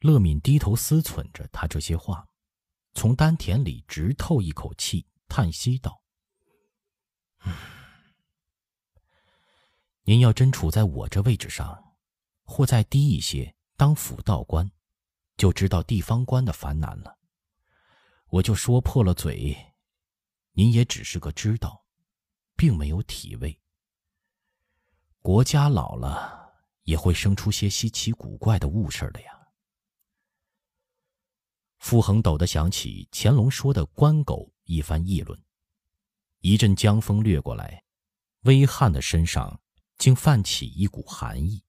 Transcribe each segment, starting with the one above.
乐敏低头思忖着他这些话，从丹田里直透一口气，叹息道：“您要真处在我这位置上，或再低一些，当辅道官，就知道地方官的烦难了。我就说破了嘴，您也只是个知道，并没有体味。国家老了，也会生出些稀奇古怪的物事的呀。”傅恒陡地想起乾隆说的“官狗”一番议论，一阵江风掠过来，微汉的身上竟泛起一股寒意。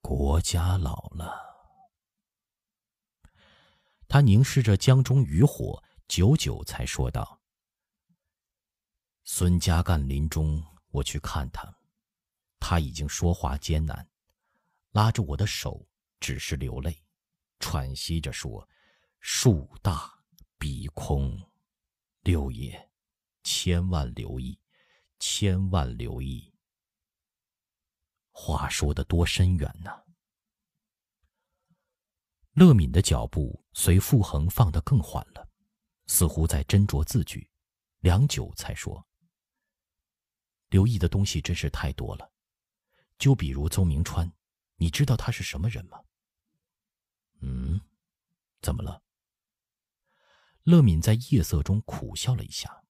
国家老了，他凝视着江中渔火，久久才说道：“孙家干临终，我去看他，他已经说话艰难，拉着我的手，只是流泪。”喘息着说：“树大笔空，六爷，千万留意，千万留意。”话说的多深远呢？乐敏的脚步随傅恒放得更缓了，似乎在斟酌字句，良久才说：“留意的东西真是太多了，就比如邹明川，你知道他是什么人吗？”嗯，怎么了？乐敏在夜色中苦笑了一下。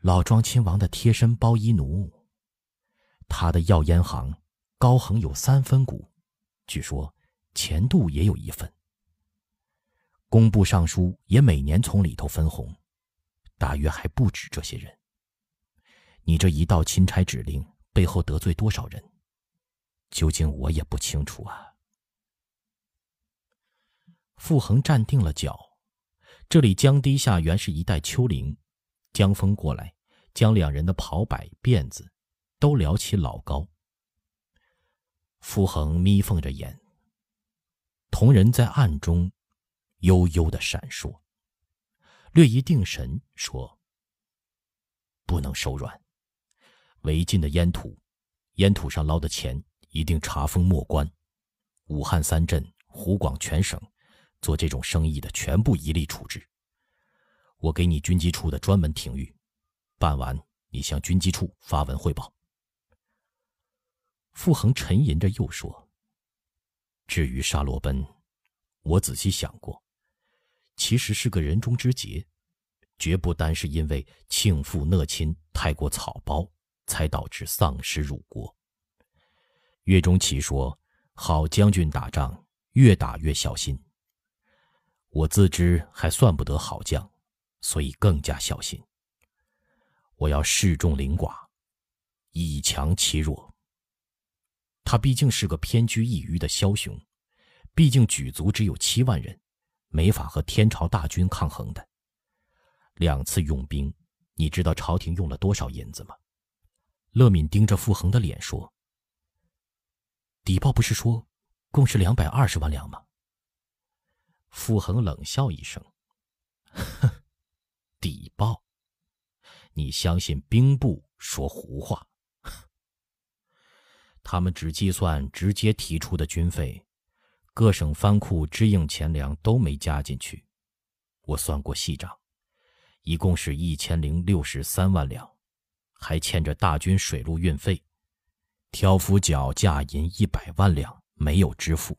老庄亲王的贴身包衣奴，他的药烟行高恒有三分股，据说钱度也有一份。工部尚书也每年从里头分红，大约还不止这些人。你这一道钦差指令背后得罪多少人？究竟我也不清楚啊。傅恒站定了脚，这里江堤下原是一带丘陵，江风过来，将两人的袍摆辫子都撩起老高。傅恒眯缝着眼，同人在暗中悠悠的闪烁，略一定神，说：“不能手软，违禁的烟土，烟土上捞的钱一定查封没关，武汉三镇、湖广全省。”做这种生意的全部一律处置。我给你军机处的专门停谕，办完你向军机处发文汇报。傅恒沉吟着又说：“至于沙罗奔，我仔细想过，其实是个人中之杰，绝不单是因为庆父讷亲太过草包，才导致丧失辱国。岳钟琪说：好将军打仗，越打越小心。”我自知还算不得好将，所以更加小心。我要示众凌寡，以强欺弱。他毕竟是个偏居一隅的枭雄，毕竟举族只有七万人，没法和天朝大军抗衡的。两次用兵，你知道朝廷用了多少银子吗？乐敏盯着傅恒的脸说：“底报不是说，共是两百二十万两吗？”傅恒冷笑一声：“哼，底报，你相信兵部说胡话？他们只计算直接提出的军费，各省藩库支应钱粮都没加进去。我算过细账，一共是一千零六十三万两，还欠着大军水路运费、挑夫脚价银一百万两没有支付。”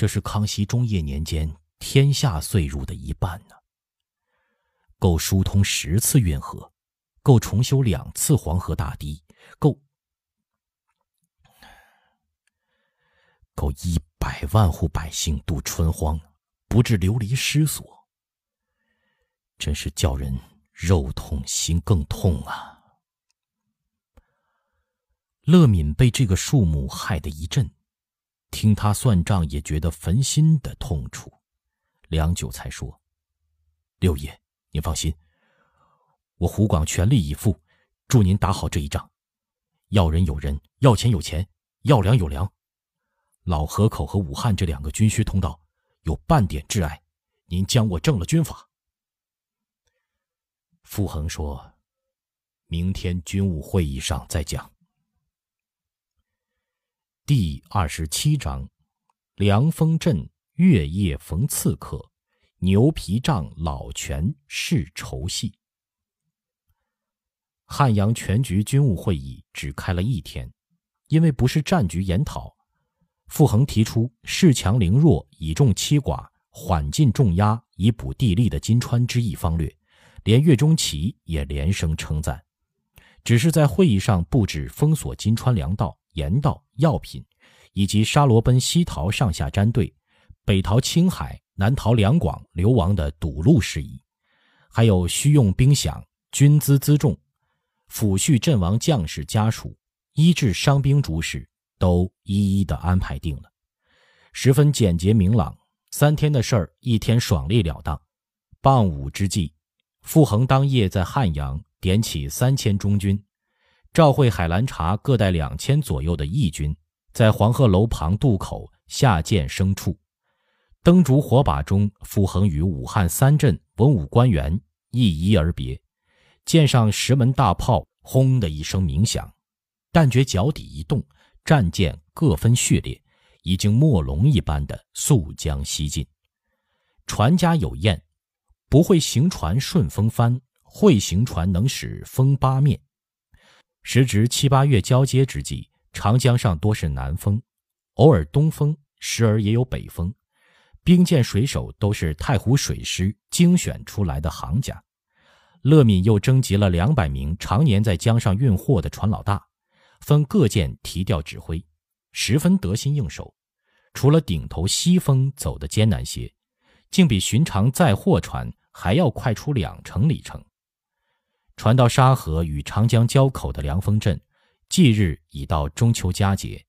这是康熙中叶年间天下岁入的一半呢，够疏通十次运河，够重修两次黄河大堤，够够一百万户百姓度春荒，不致流离失所。真是叫人肉痛心更痛啊！乐敏被这个数目害得一震。听他算账，也觉得焚心的痛楚，良久才说：“六爷，您放心，我湖广全力以赴，助您打好这一仗。要人有人，要钱有钱，要粮有粮。老河口和武汉这两个军需通道，有半点挚爱，您将我正了军法。”傅恒说：“明天军务会议上再讲。”第二十七章：凉风阵，月夜逢刺客，牛皮帐老泉是仇戏。汉阳全局军务会议只开了一天，因为不是战局研讨，傅恒提出恃强凌弱、以众欺寡、缓进重压以补地利的金川之役方略，连岳钟琪也连声称赞。只是在会议上布置封锁金川粮道。盐道、药品，以及沙罗奔西逃上下战队，北逃青海、南逃两广流亡的堵路事宜，还有需用兵饷、军资辎重、抚恤阵亡将士家属、医治伤兵诸事，都一一的安排定了，十分简洁明朗。三天的事儿，一天爽利了当。傍午之际，傅恒当夜在汉阳点起三千中军。赵会海兰察各带两千左右的义军，在黄鹤楼旁渡口下舰牲畜，灯烛火把中，傅恒与武汉三镇文武官员一一而别。舰上十门大炮轰的一声鸣响，但觉脚底一动，战舰各分序列，已经墨龙一般的速将西进。船家有宴：不会行船顺风帆，会行船能使风八面。时值七八月交接之际，长江上多是南风，偶尔东风，时而也有北风。兵舰水手都是太湖水师精选出来的行家。乐敏又征集了两百名常年在江上运货的船老大，分各舰提调指挥，十分得心应手。除了顶头西风走得艰难些，竟比寻常载货船还要快出两成里程。船到沙河与长江交口的凉风镇，即日已到中秋佳节，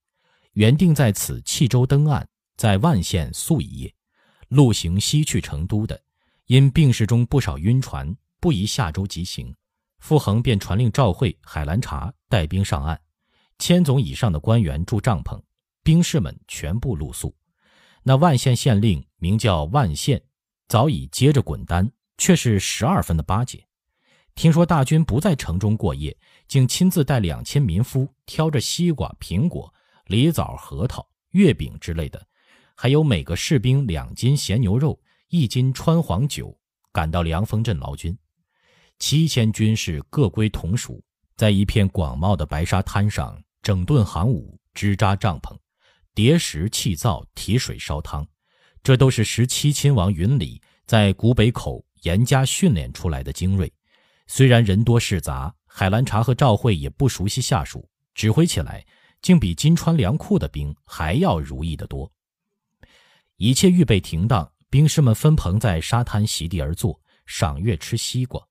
原定在此弃舟登岸，在万县宿一夜，路行西去成都的，因病逝中不少晕船，不宜下舟急行。傅恒便传令赵会、海兰察带兵上岸，千总以上的官员住帐篷，兵士们全部露宿。那万县县令名叫万县，早已接着滚单，却是十二分的巴结。听说大军不在城中过夜，竟亲自带两千民夫，挑着西瓜、苹果、梨枣、核桃、月饼之类的，还有每个士兵两斤咸牛肉、一斤川黄酒，赶到凉风镇劳军。七千军士各归同属，在一片广袤的白沙滩上整顿行伍、支扎帐篷、叠石砌灶、提水烧汤，这都是十七亲王云里在古北口严加训练出来的精锐。虽然人多势杂，海兰察和赵慧也不熟悉下属，指挥起来竟比金川粮库的兵还要如意得多。一切预备停当，兵士们分棚在沙滩席地而坐，赏月吃西瓜。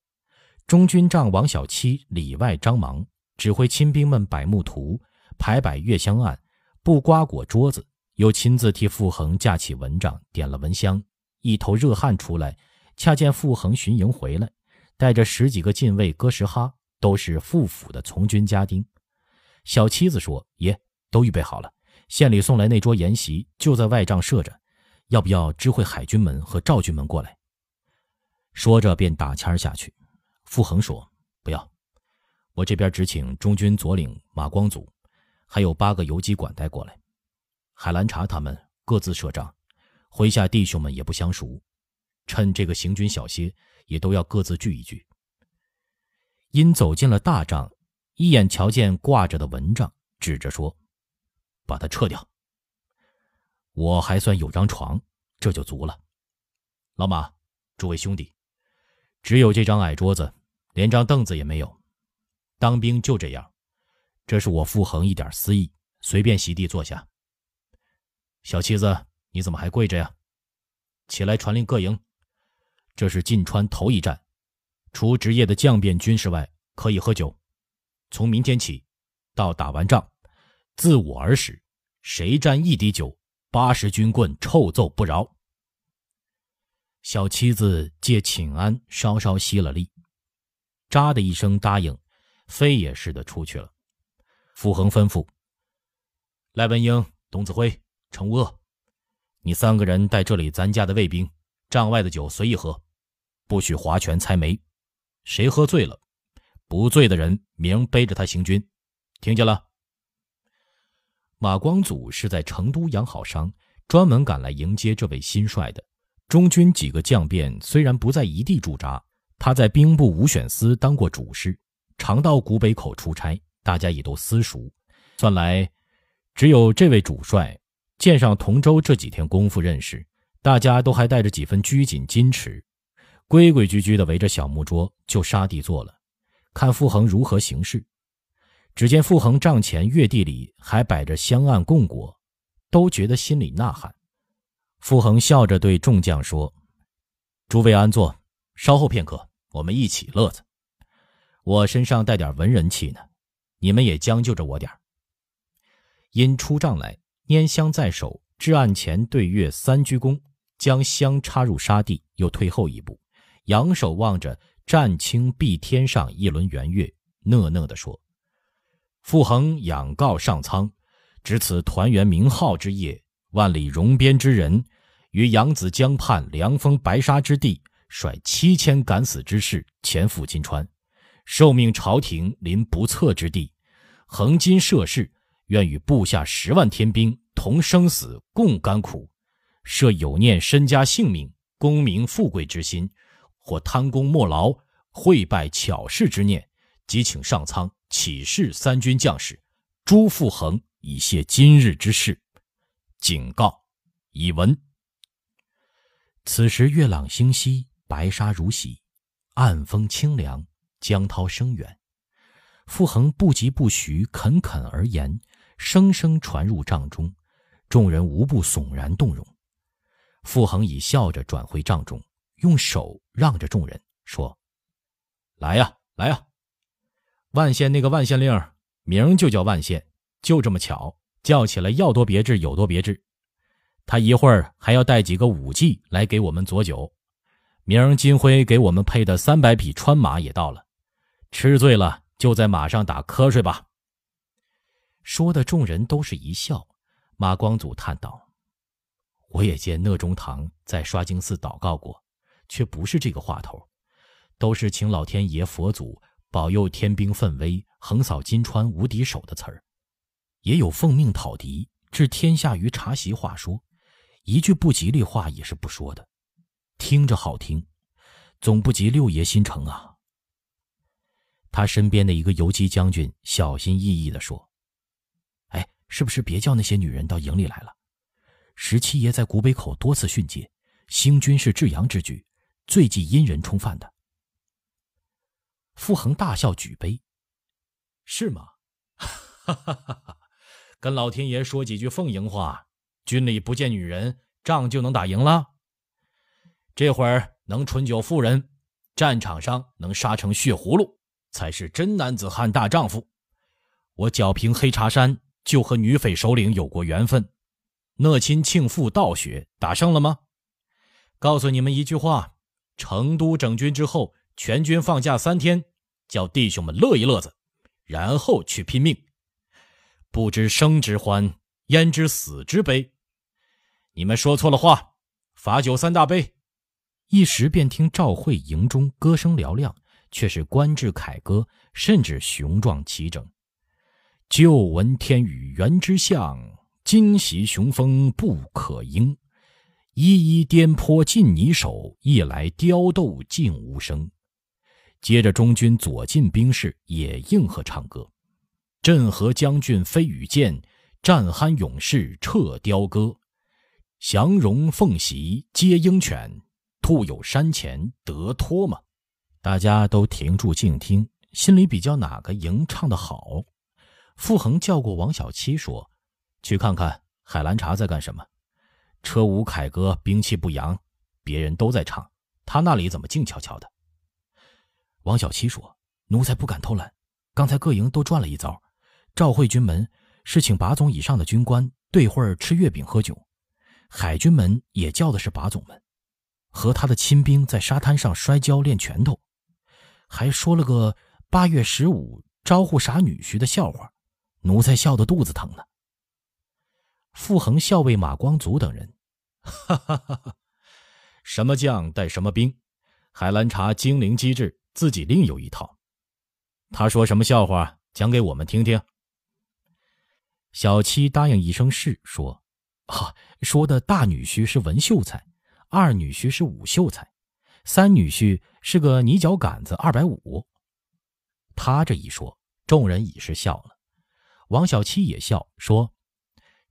中军帐王小七里外张忙，指挥亲兵们摆木图，排摆月香案，布瓜果桌子，又亲自替傅恒架起蚊帐，点了蚊香，一头热汗出来。恰见傅恒巡营回来。带着十几个禁卫哥什哈，都是副府的从军家丁。小妻子说：“爷，都预备好了，县里送来那桌筵席就在外帐设着，要不要知会海军们和赵军们过来？”说着便打签下去。傅恒说：“不要，我这边只请中军左领马光祖，还有八个游击管带过来。海兰察他们各自设帐，麾下弟兄们也不相熟，趁这个行军小歇。”也都要各自聚一聚。因走进了大帐，一眼瞧见挂着的蚊帐，指着说：“把它撤掉。”我还算有张床，这就足了。老马，诸位兄弟，只有这张矮桌子，连张凳子也没有。当兵就这样，这是我傅恒一点私意，随便席地坐下。小妻子，你怎么还跪着呀？起来传令各营。这是晋川头一战，除职业的将变军士外，可以喝酒。从明天起，到打完仗，自我而始，谁沾一滴酒，八十军棍臭揍不饶。小妻子借请安，稍稍吸了力，喳的一声答应，飞也似的出去了。傅恒吩咐：赖文英、董子辉、程阿，你三个人带这里咱家的卫兵，帐外的酒随意喝。不许划拳猜眉，谁喝醉了，不醉的人明背着他行军，听见了？马光祖是在成都养好伤，专门赶来迎接这位新帅的。中军几个将变虽然不在一地驻扎，他在兵部武选司当过主事，常到古北口出差，大家也都私熟。算来，只有这位主帅见上同州这几天功夫认识，大家都还带着几分拘谨矜持，规规矩矩的围着小木桌就沙地坐了，看傅恒如何行事。只见傅恒帐前月地里还摆着香案供果，都觉得心里呐喊。傅恒笑着对众将说：“诸位安坐，稍后片刻，我们一起乐子。我身上带点文人气呢，你们也将就着我点因出帐来，拈香在手，至案前对月三鞠躬，将香插入沙地，又退后一步，仰首望着湛清碧天上一轮圆月，讷讷地说：“傅恒仰告上苍，值此团圆名号之夜。”万里戎边之人，于扬子江畔凉风白沙之地，率七千敢死之士前赴金川，受命朝廷临不测之地，横金涉世，愿与部下十万天兵同生死共甘苦。设有念身家性命、功名富贵之心，或贪功莫劳、会败巧事之念，即请上苍启示三军将士，朱复恒以谢今日之事。警告，已闻。此时月朗星稀，白沙如洗，暗风清凉，江涛声远。傅恒不疾不徐，恳恳而言，声声传入帐中，众人无不悚然动容。傅恒已笑着转回帐中，用手让着众人，说：“来呀，来呀！万县那个万县令，名就叫万县，就这么巧。”叫起来要多别致有多别致，他一会儿还要带几个武技来给我们佐酒。明金辉给我们配的三百匹川马也到了，吃醉了就在马上打瞌睡吧。说的众人都是一笑。马光祖叹道：“我也见讷中堂在刷经寺祷告过，却不是这个话头，都是请老天爷佛祖保佑天兵奋威，横扫金川无敌手的词儿。”也有奉命讨敌，置天下于茶席话说，一句不吉利话也是不说的，听着好听，总不及六爷心诚啊。他身边的一个游击将军小心翼翼地说：“哎，是不是别叫那些女人到营里来了？十七爷在古北口多次训诫，兴军是至阳之举，最忌阴人冲犯的。”傅恒大笑，举杯：“是吗？”哈哈哈哈。跟老天爷说几句奉迎话，军里不见女人，仗就能打赢了。这会儿能醇酒妇人，战场上能杀成血葫芦，才是真男子汉大丈夫。我剿平黑茶山，就和女匪首领有过缘分。讷亲庆父道学打胜了吗？告诉你们一句话：成都整军之后，全军放假三天，叫弟兄们乐一乐子，然后去拼命。不知生之欢，焉知死之悲？你们说错了话，罚酒三大杯。一时便听赵会营中歌声嘹亮，却是官至凯歌，甚至雄壮齐整。旧闻天宇原之象，今袭雄风不可应。一一颠簸尽泥手，一来雕斗尽无声。接着中军左近兵士也应和唱歌。镇河将军飞羽箭，战酣勇士撤雕歌。降荣奉袭皆鹰犬，兔有山前得脱吗？大家都停住静听，心里比较哪个营唱得好。傅恒叫过王小七说：“去看看海兰察在干什么？车舞凯歌，兵器不扬，别人都在唱，他那里怎么静悄悄的？”王小七说：“奴才不敢偷懒，刚才各营都转了一遭。”赵会军门是请把总以上的军官对会儿吃月饼喝酒，海军门也叫的是把总们，和他的亲兵在沙滩上摔跤练拳头，还说了个八月十五招呼傻女婿的笑话，奴才笑得肚子疼呢。傅恒校尉马光祖等人，哈哈哈哈，什么将带什么兵，海兰察精灵机智，自己另有一套。他说什么笑话，讲给我们听听。小七答应一声是，说：“啊，说的大女婿是文秀才，二女婿是武秀才，三女婿是个泥脚杆子二百五。”他这一说，众人已是笑了。王小七也笑说：“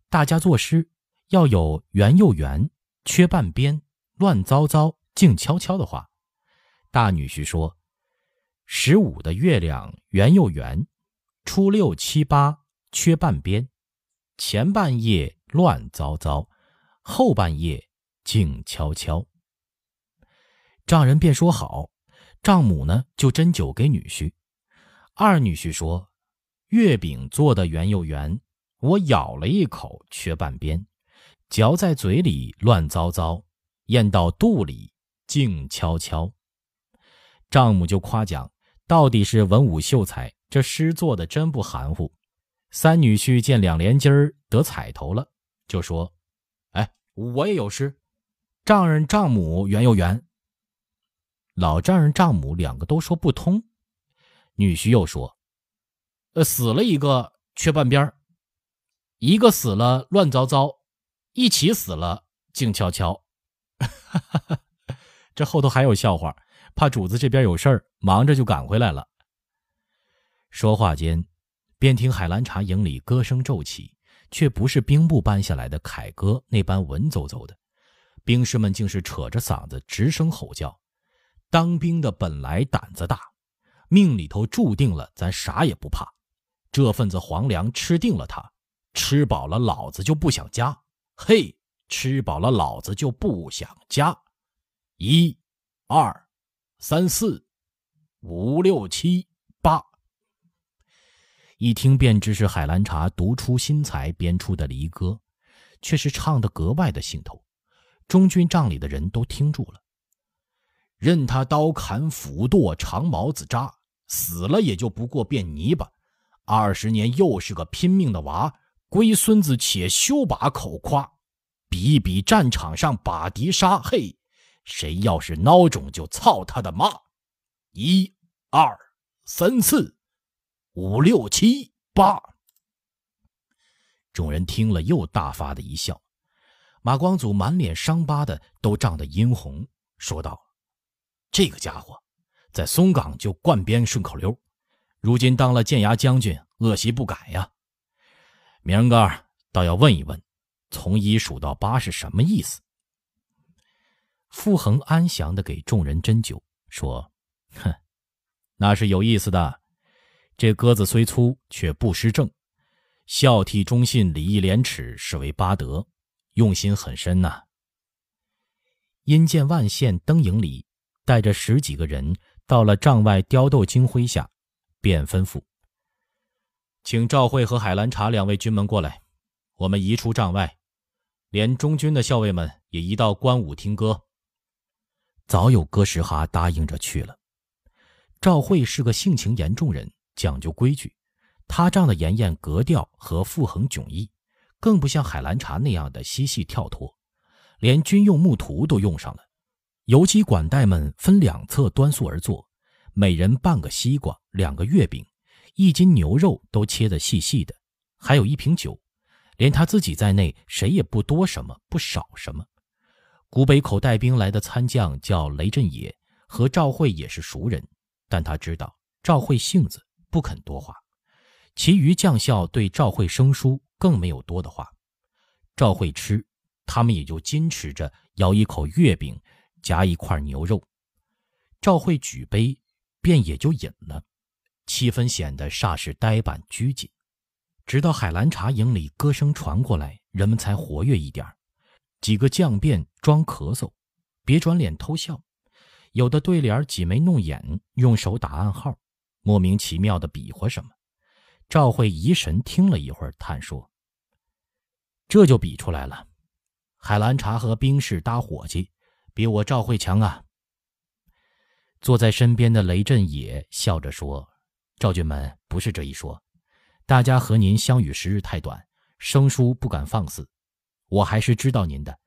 大家作诗要有圆又圆，缺半边，乱糟糟，静悄悄的话。”大女婿说：“十五的月亮圆又圆，初六七八缺半边，前半夜乱糟糟，后半夜静悄悄。”丈人便说好，丈母呢就斟酒给女婿。二女婿说：“月饼做的圆又圆，我咬了一口缺半边，嚼在嘴里乱糟糟，咽到肚里静悄悄。”丈母就夸奖，到底是文武秀才，这诗做的真不含糊。三女婿见两连金儿得彩头了，就说：“哎，我也有诗，丈人丈母圆又圆。”老丈人丈母两个都说不通。女婿又说：“呃，死了一个缺半边一个死了乱糟糟，一起死了静悄悄。”这后头还有笑话。怕主子这边有事儿，忙着就赶回来了。说话间，便听海兰察营里歌声骤起，却不是兵部搬下来的凯歌那般文绉绉的，兵士们竟是扯着嗓子直声吼叫。当兵的本来胆子大，命里头注定了咱啥也不怕。这份子皇粮吃定了他，吃饱了老子就不想家。嘿，吃饱了老子就不想家。一，二。三四五六七八，一听便知是海兰察独出心裁编出的离歌，却是唱得格外的兴头。中军帐里的人都听住了。任他刀砍斧剁长矛子扎，死了也就不过变泥巴。二十年又是个拼命的娃，龟孙子且休把口夸，比一比战场上把敌杀，嘿！谁要是孬种，就操他的妈！一、二、三、四、五、六、七、八。众人听了，又大发的一笑。马光祖满脸伤疤的都涨得殷红，说道：“这个家伙，在松岗就灌编顺口溜，如今当了建牙将军，恶习不改呀。明儿个倒要问一问，从一数到八是什么意思。”傅恒安详的给众人斟酒，说：“哼，那是有意思的。这鸽子虽粗，却不失正。孝悌忠信、礼义廉耻，是为八德，用心很深呐。”因见万县灯影里带着十几个人到了帐外雕斗金麾下，便吩咐：“请赵慧和海兰察两位军门过来，我们移出帐外，连中军的校尉们也移到官武听歌。”早有哥什哈答应着去了。赵慧是个性情严重人，讲究规矩。他仗的严严格调和傅恒迥异，更不像海兰察那样的嬉戏跳脱。连军用木图都用上了。游击管带们分两侧端坐而坐，每人半个西瓜，两个月饼，一斤牛肉都切得细细的，还有一瓶酒。连他自己在内，谁也不多什么，不少什么。古北口带兵来的参将叫雷震野，和赵慧也是熟人，但他知道赵慧性子不肯多话。其余将校对赵慧生疏，更没有多的话。赵慧吃，他们也就矜持着咬一口月饼，夹一块牛肉。赵慧举杯，便也就饮了，气氛显得煞是呆板拘谨。直到海兰察营里歌声传过来，人们才活跃一点几个将便装咳嗽，别转脸偷笑，有的对联挤眉弄眼，用手打暗号，莫名其妙的比划什么。赵慧疑神听了一会儿，叹说：“这就比出来了，海兰察和兵士搭伙计，比我赵慧强啊。”坐在身边的雷震也笑着说：“赵军门不是这一说，大家和您相遇时日太短，生疏不敢放肆。”我还是知道您的，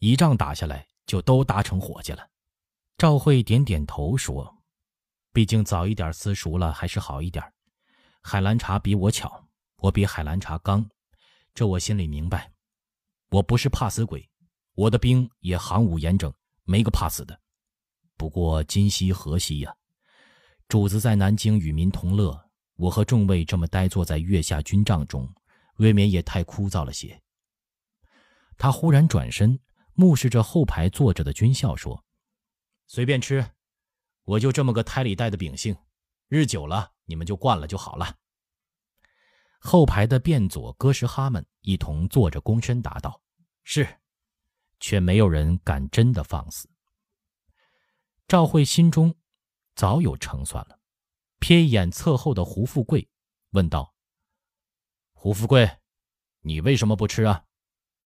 一仗打下来就都搭成伙计了。赵慧点点头说：“毕竟早一点私熟了，还是好一点。海兰察比我巧，我比海兰察刚，这我心里明白。我不是怕死鬼，我的兵也行伍严整，没个怕死的。不过今夕何夕呀？主子在南京与民同乐，我和众位这么呆坐在月下军帐中，未免也太枯燥了些。他忽然转身，目视着后排坐着的军校，说：“随便吃，我就这么个胎里带的秉性，日久了你们就惯了就好了。”后排的便佐、哥什哈们一同坐着，躬身答道：“是。”却没有人敢真的放肆。赵慧心中早有成算了，瞥一眼侧后的胡富贵，问道：“胡富贵，你为什么不吃啊？”